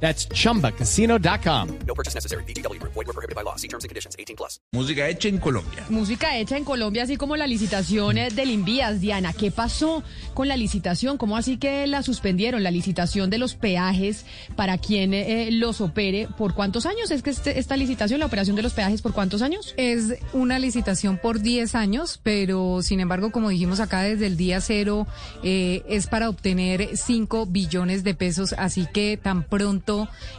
That's chumbacasino.com. No purchase necessary. BGW. Void were prohibited by law. See terms and conditions. 18 plus. Música hecha en Colombia. Música hecha en Colombia, así como la licitación eh, del Invías. Diana, ¿qué pasó con la licitación? ¿Cómo así que la suspendieron? La licitación de los peajes para quien eh, los opere. ¿Por cuántos años es que este- esta licitación, la operación de los peajes, por cuántos años? Es una licitación por 10 años, pero sin embargo, como dijimos acá desde el día cero, eh, es para obtener 5 billones de pesos, así que tan pronto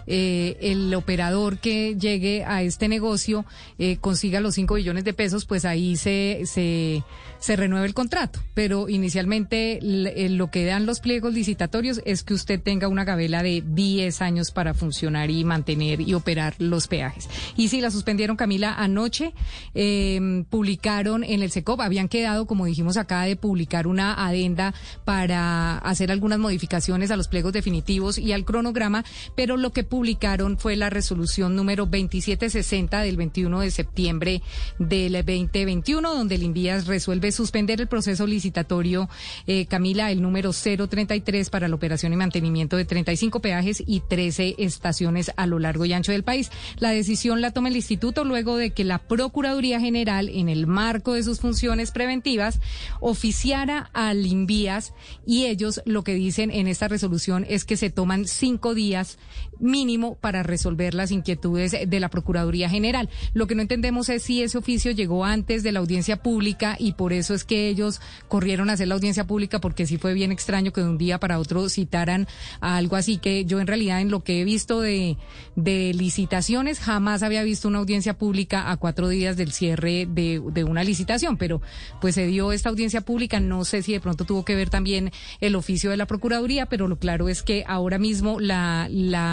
eh, el operador que llegue a este negocio eh, consiga los 5 billones de pesos, pues ahí se, se, renueva el contrato. Pero inicialmente eh, lo que dan los pliegos licitatorios es que usted tenga una gabela de 10 años para funcionar y mantener y operar los peajes. Y sí, la suspendieron, Camila, anoche. eh, publicaron en el SECOP, habían quedado, como dijimos acá, de publicar una adenda para hacer algunas modificaciones a los pliegos definitivos y al cronograma, pero lo que publicaron fue la resolución número 2760 del 21 de septiembre del 2021, donde el Invías resuelve suspender el proceso licitatorio, eh, Camila, el número 033 para la operación y mantenimiento de 35 peajes y 13 estaciones a lo largo y ancho del país. La decisión la toma el instituto luego de que la Procuraduría General, en el marco de sus funciones preventivas, oficiara al Invías y ellos lo que dicen en esta resolución es que se toman cinco días mínimo para resolver las inquietudes de la Procuraduría General. Lo que no entendemos es si ese oficio llegó antes de la audiencia pública y por eso es que ellos corrieron a hacer la audiencia pública porque sí fue bien extraño que de un día para otro citaran algo así que yo en realidad en lo que he visto de, licitaciones jamás había visto una audiencia pública a cuatro días del cierre de, una licitación, pero pues se dio esta audiencia pública, no sé si de pronto tuvo que ver también el oficio de la Procuraduría, pero lo claro es que ahora mismo la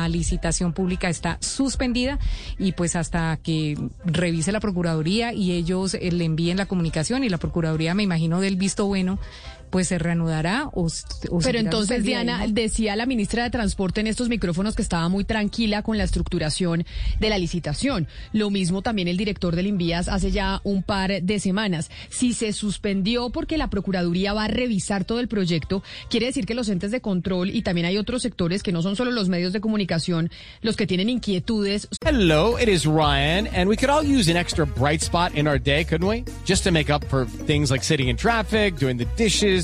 licitación pública está suspendida y pues hasta que revise la Procuraduría y ellos eh, le envíen la comunicación y la Procuraduría me imagino del visto bueno pues se reanudará o, Pero entonces, Diana, ¿no? decía la ministra de Transporte en estos micrófonos que estaba muy tranquila con la estructuración de la licitación. Lo mismo también el director del Invías hace ya un par de semanas. Si se suspendió porque la Procuraduría va a revisar todo el proyecto, quiere decir que los entes de control y también hay otros sectores que no son solo los medios de comunicación los que tienen inquietudes Hello, it is Ryan, and we could all use an extra bright spot in our day, couldn't we? Just to make up for things like sitting in traffic, doing the dishes,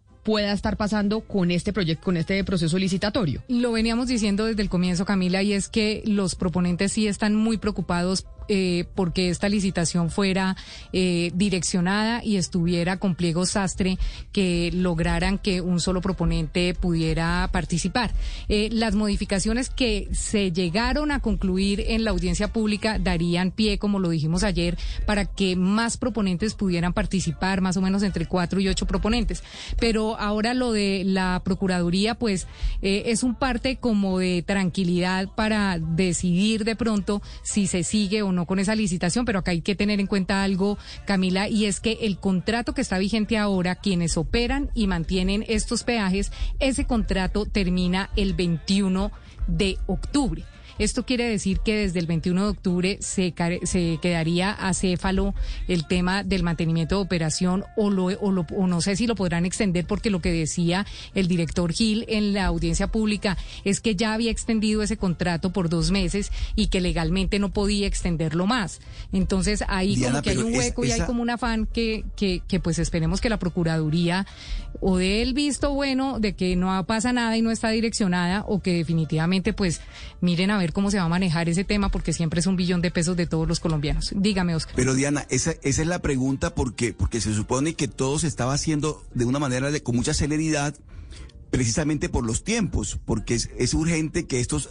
pueda estar pasando con este proyecto, con este proceso licitatorio. Lo veníamos diciendo desde el comienzo, Camila, y es que los proponentes sí están muy preocupados eh, porque esta licitación fuera eh, direccionada y estuviera con pliegos sastre que lograran que un solo proponente pudiera participar. Eh, las modificaciones que se llegaron a concluir en la audiencia pública darían pie, como lo dijimos ayer, para que más proponentes pudieran participar, más o menos entre cuatro y ocho proponentes. Pero ahora lo de la Procuraduría, pues es un parte como de tranquilidad para decidir de pronto si se sigue o no con esa licitación, pero acá hay que tener en cuenta algo, Camila, y es que el contrato que está vigente ahora, quienes operan y mantienen estos peajes, ese contrato termina el 21 de octubre. Esto quiere decir que desde el 21 de octubre se, se quedaría acéfalo el tema del mantenimiento de operación o, lo, o, lo- o no sé si lo podrán extender porque lo que decía el director Gil en la audiencia pública es que ya había extendido ese contrato por dos meses y que legalmente no podía extenderlo más. Entonces ahí Diana, como que hay un hueco y hay como un afán que, que, que pues esperemos que la Procuraduría o dé el visto bueno de que no pasa nada y no está direccionada o que definitivamente pues miren a ver cómo se va a manejar ese tema porque siempre es un billón de pesos de todos los colombianos. Dígame, Oscar. Pero Diana, esa, esa es la pregunta porque, porque se supone que todo se estaba haciendo de una manera con mucha celeridad, precisamente por los tiempos, porque es, es urgente que estos,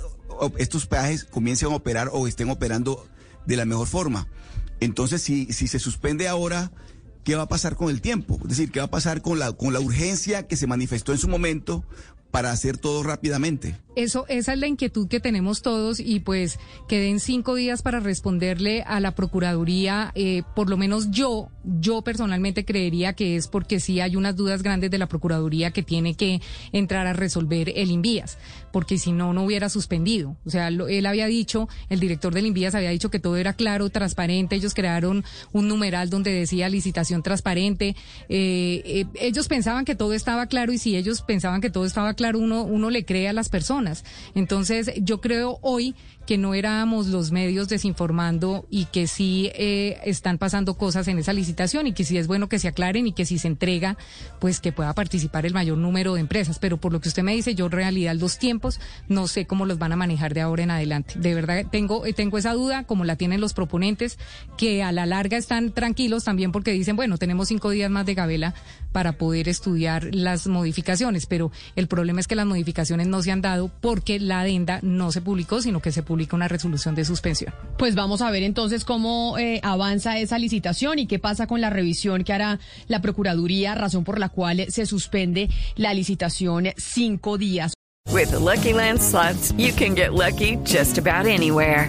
estos peajes comiencen a operar o estén operando de la mejor forma. Entonces, si, si se suspende ahora, ¿qué va a pasar con el tiempo? Es decir, ¿qué va a pasar con la, con la urgencia que se manifestó en su momento para hacer todo rápidamente? Eso, esa es la inquietud que tenemos todos y pues queden cinco días para responderle a la Procuraduría. Eh, por lo menos yo, yo personalmente creería que es porque sí hay unas dudas grandes de la Procuraduría que tiene que entrar a resolver el Invías, porque si no, no hubiera suspendido. O sea, lo, él había dicho, el director del Invías había dicho que todo era claro, transparente. Ellos crearon un numeral donde decía licitación transparente. Eh, eh, ellos pensaban que todo estaba claro y si ellos pensaban que todo estaba claro, uno, uno le cree a las personas. Entonces, yo creo hoy que no éramos los medios desinformando y que sí eh, están pasando cosas en esa licitación y que sí es bueno que se aclaren y que si se entrega, pues que pueda participar el mayor número de empresas. Pero por lo que usted me dice, yo en realidad los tiempos no sé cómo los van a manejar de ahora en adelante. De verdad tengo, eh, tengo esa duda, como la tienen los proponentes, que a la larga están tranquilos también porque dicen, bueno, tenemos cinco días más de gabela para poder estudiar las modificaciones, pero el problema es que las modificaciones no se han dado porque la adenda no se publicó, sino que se publicó una resolución de suspensión. Pues vamos a ver entonces cómo eh, avanza esa licitación y qué pasa con la revisión que hará la Procuraduría, razón por la cual se suspende la licitación cinco días. With Lucky Land slots, you can get lucky just about anywhere.